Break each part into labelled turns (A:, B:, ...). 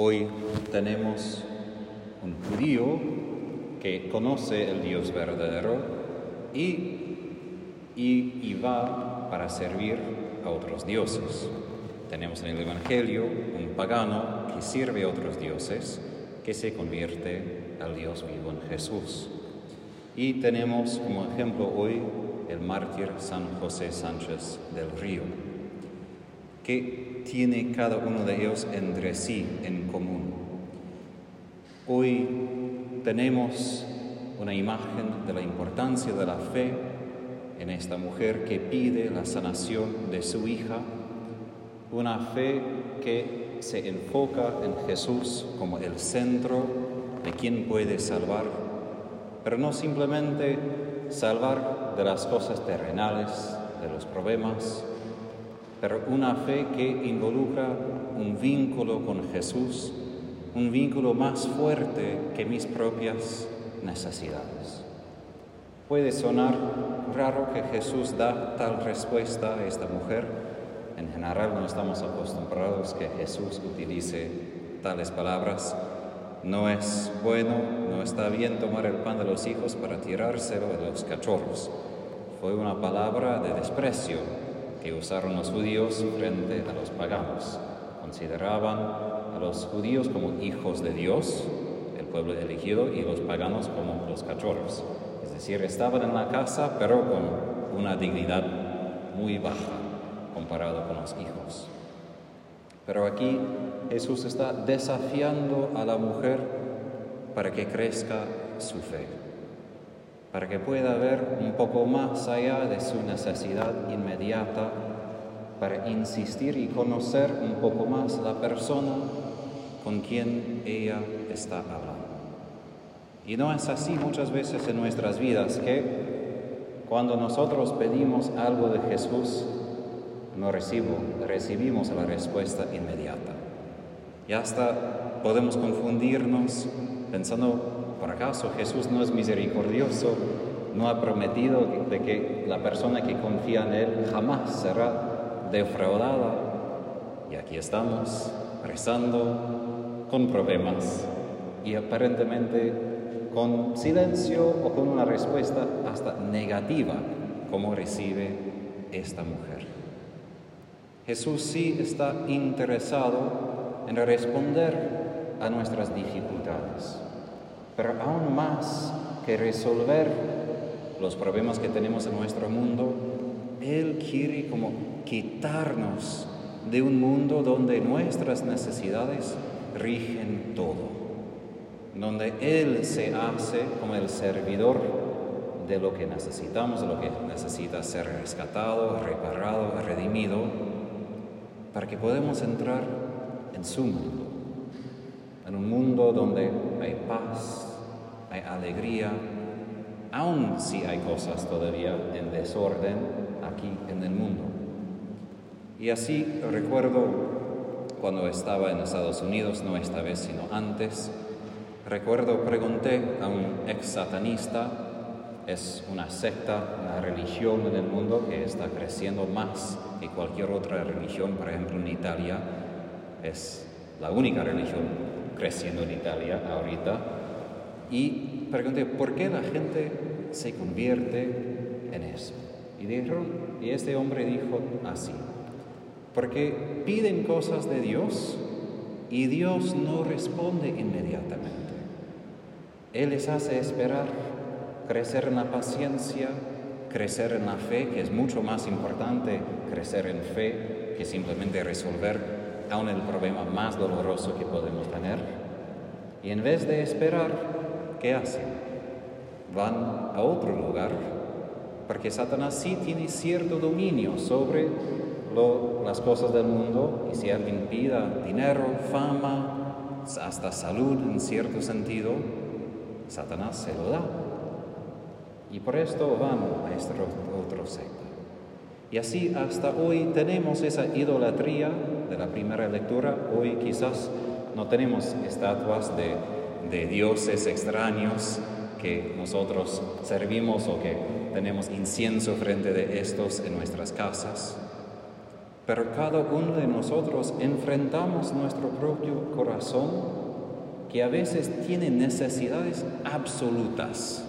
A: Hoy tenemos un judío que conoce el Dios verdadero y, y, y va para servir a otros dioses. Tenemos en el Evangelio un pagano que sirve a otros dioses, que se convierte al Dios vivo en Jesús. Y tenemos como ejemplo hoy el mártir San José Sánchez del Río, que tiene cada uno de ellos entre sí en común. Hoy tenemos una imagen de la importancia de la fe en esta mujer que pide la sanación de su hija, una fe que se enfoca en Jesús como el centro de quien puede salvar, pero no simplemente salvar de las cosas terrenales, de los problemas, pero una fe que involucra un vínculo con Jesús, un vínculo más fuerte que mis propias necesidades. Puede sonar raro que Jesús da tal respuesta a esta mujer. En general no estamos acostumbrados que Jesús utilice tales palabras. No es bueno, no está bien tomar el pan de los hijos para tirárselo a los cachorros. Fue una palabra de desprecio que usaron los judíos frente a los paganos. Consideraban a los judíos como hijos de Dios, el pueblo elegido, y los paganos como los cachorros. Es decir, estaban en la casa, pero con una dignidad muy baja comparado con los hijos. Pero aquí Jesús está desafiando a la mujer para que crezca su fe, para que pueda ver un poco más allá de su necesidad inmediata, para insistir y conocer un poco más la persona con quien ella está hablando. Y no es así muchas veces en nuestras vidas que cuando nosotros pedimos algo de Jesús, no recibo, recibimos la respuesta inmediata. Y hasta podemos confundirnos pensando, ¿por acaso Jesús no es misericordioso? ¿No ha prometido de que la persona que confía en Él jamás será defraudada? Y aquí estamos rezando con problemas y aparentemente con silencio o con una respuesta hasta negativa como recibe esta mujer. Jesús sí está interesado en responder a nuestras dificultades, pero aún más que resolver los problemas que tenemos en nuestro mundo, Él quiere como quitarnos de un mundo donde nuestras necesidades rigen todo, donde Él se hace como el servidor de lo que necesitamos, de lo que necesita ser rescatado, reparado, redimido, para que podamos entrar en su mundo, en un mundo donde hay paz, hay alegría, aun si hay cosas todavía en desorden aquí en el mundo. Y así recuerdo cuando estaba en Estados Unidos, no esta vez sino antes, recuerdo pregunté a un ex satanista, es una secta, una religión en el mundo que está creciendo más que cualquier otra religión, por ejemplo en Italia, es la única religión creciendo en Italia ahorita. Y pregunté, ¿por qué la gente se convierte en eso? Y, dijeron, y este hombre dijo así, porque piden cosas de Dios y Dios no responde inmediatamente. Él les hace esperar, crecer en la paciencia, crecer en la fe, que es mucho más importante crecer en fe que simplemente resolver aún el problema más doloroso que podemos tener. Y en vez de esperar, ¿qué hacen? Van a otro lugar, porque Satanás sí tiene cierto dominio sobre las cosas del mundo, y si alguien pida dinero, fama, hasta salud en cierto sentido, Satanás se lo da. Y por esto van a este otro secta. Y así hasta hoy tenemos esa idolatría de la primera lectura. Hoy quizás no tenemos estatuas de, de dioses extraños que nosotros servimos o que tenemos incienso frente de estos en nuestras casas. pero cada uno de nosotros enfrentamos nuestro propio corazón que a veces tiene necesidades absolutas.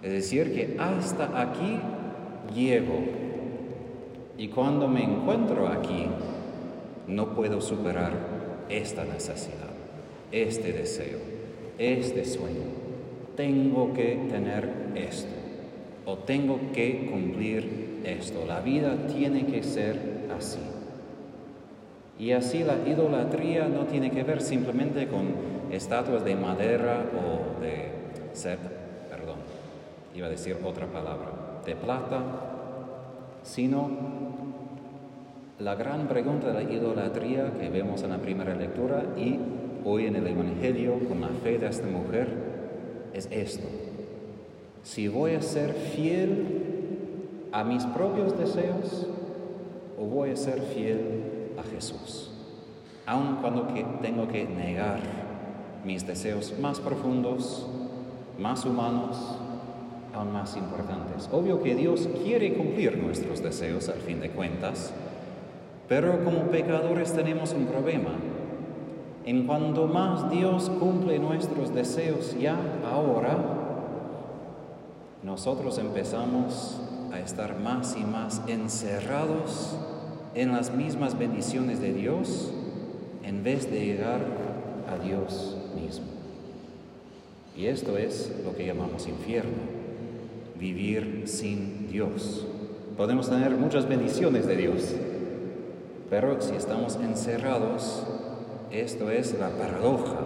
A: Es decir, que hasta aquí llego y cuando me encuentro aquí no puedo superar esta necesidad, este deseo, este sueño. Tengo que tener esto o tengo que cumplir esto. La vida tiene que ser así. Y así la idolatría no tiene que ver simplemente con estatuas de madera o de ser, perdón, iba a decir otra palabra, de plata, sino la gran pregunta de la idolatría que vemos en la primera lectura y hoy en el Evangelio con la fe de esta mujer es esto. Si voy a ser fiel a mis propios deseos o voy a ser fiel a Jesús, aun cuando que tengo que negar mis deseos más profundos, más humanos, aún más importantes. Obvio que Dios quiere cumplir nuestros deseos al fin de cuentas, pero como pecadores tenemos un problema. En cuanto más Dios cumple nuestros deseos ya ahora, nosotros empezamos a estar más y más encerrados en las mismas bendiciones de Dios en vez de llegar a Dios mismo. Y esto es lo que llamamos infierno, vivir sin Dios. Podemos tener muchas bendiciones de Dios, pero si estamos encerrados, esto es la paradoja.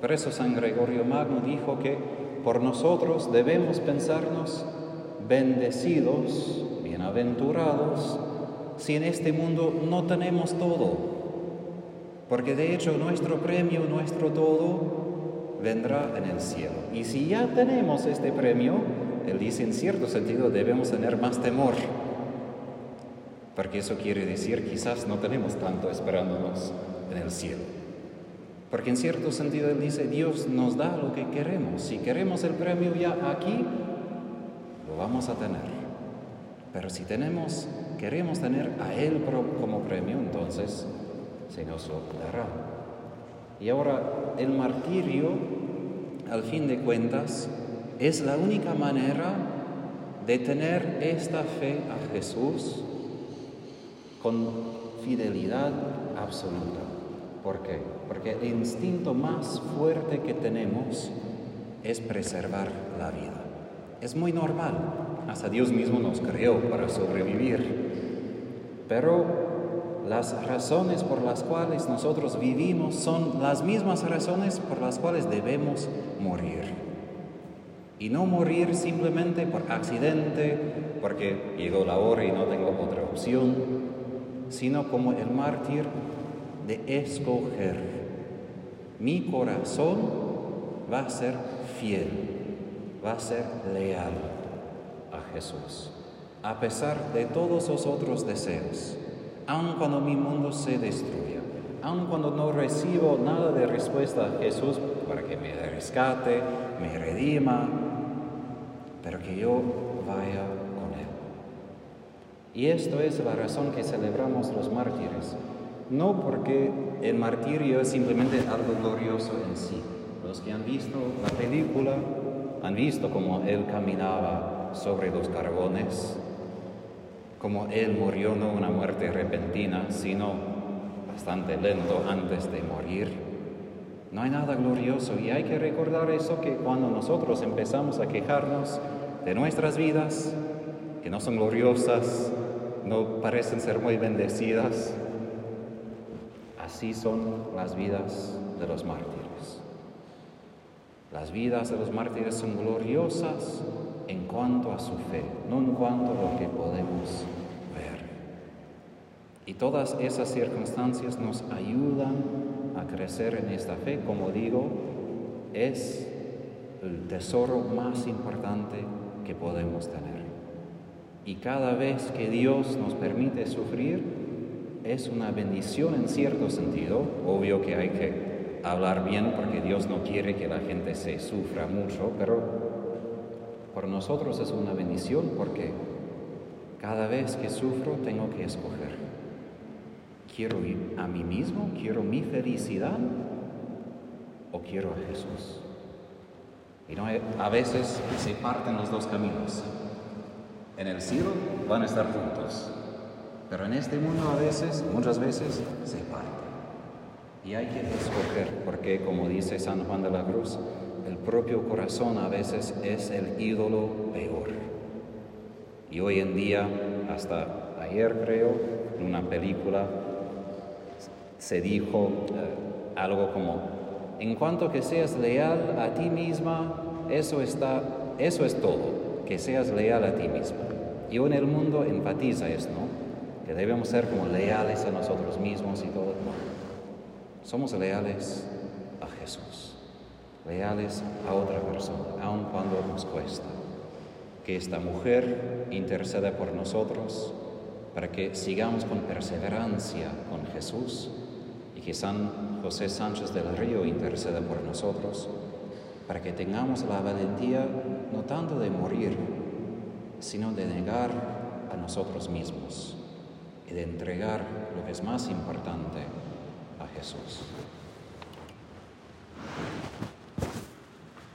A: Por eso San Gregorio Magno dijo que por nosotros debemos pensarnos bendecidos, bienaventurados, si en este mundo no tenemos todo. Porque de hecho nuestro premio, nuestro todo, vendrá en el cielo. Y si ya tenemos este premio, él dice en cierto sentido debemos tener más temor. Porque eso quiere decir quizás no tenemos tanto esperándonos en el cielo. Porque en cierto sentido Él dice, Dios nos da lo que queremos. Si queremos el premio ya aquí, lo vamos a tener. Pero si tenemos, queremos tener a Él como premio, entonces se nos lo dará. Y ahora el martirio, al fin de cuentas, es la única manera de tener esta fe a Jesús con fidelidad absoluta. ¿Por qué? Porque el instinto más fuerte que tenemos es preservar la vida. Es muy normal. Hasta Dios mismo nos creó para sobrevivir. Pero las razones por las cuales nosotros vivimos son las mismas razones por las cuales debemos morir. Y no morir simplemente por accidente, porque llegó la hora y no tengo otra opción, sino como el mártir de escoger. Mi corazón va a ser fiel, va a ser leal a Jesús, a pesar de todos los otros deseos, aun cuando mi mundo se destruya, aun cuando no recibo nada de respuesta a Jesús para que me rescate, me redima, pero que yo vaya con Él. Y esto es la razón que celebramos los mártires no porque el martirio es simplemente algo glorioso en sí. Los que han visto la película han visto cómo él caminaba sobre los carbones, cómo él murió no una muerte repentina, sino bastante lento antes de morir. No hay nada glorioso y hay que recordar eso que cuando nosotros empezamos a quejarnos de nuestras vidas, que no son gloriosas, no parecen ser muy bendecidas, Así son las vidas de los mártires. Las vidas de los mártires son gloriosas en cuanto a su fe, no en cuanto a lo que podemos ver. Y todas esas circunstancias nos ayudan a crecer en esta fe. Como digo, es el tesoro más importante que podemos tener. Y cada vez que Dios nos permite sufrir, es una bendición en cierto sentido. Obvio que hay que hablar bien porque Dios no quiere que la gente se sufra mucho, pero por nosotros es una bendición porque cada vez que sufro tengo que escoger. ¿Quiero ir a mí mismo? ¿Quiero mi felicidad? ¿O quiero a Jesús? Y no, a veces se parten los dos caminos. En el cielo van a estar juntos, pero en este mundo a veces, muchas veces, se parten. Y hay que escoger, porque como dice San Juan de la Cruz, el propio corazón a veces es el ídolo peor. Y hoy en día, hasta ayer creo, en una película, se dijo eh, algo como, en cuanto que seas leal a ti misma, eso, está, eso es todo, que seas leal a ti misma. Y hoy en el mundo enfatiza esto, ¿no? Que debemos ser como leales a nosotros mismos y todo. Somos leales a Jesús, leales a otra persona, aun cuando nos cuesta. Que esta mujer interceda por nosotros para que sigamos con perseverancia con Jesús y que San José Sánchez del Río interceda por nosotros para que tengamos la valentía no tanto de morir, sino de negar a nosotros mismos y de entregar lo que es más importante, a Jesús.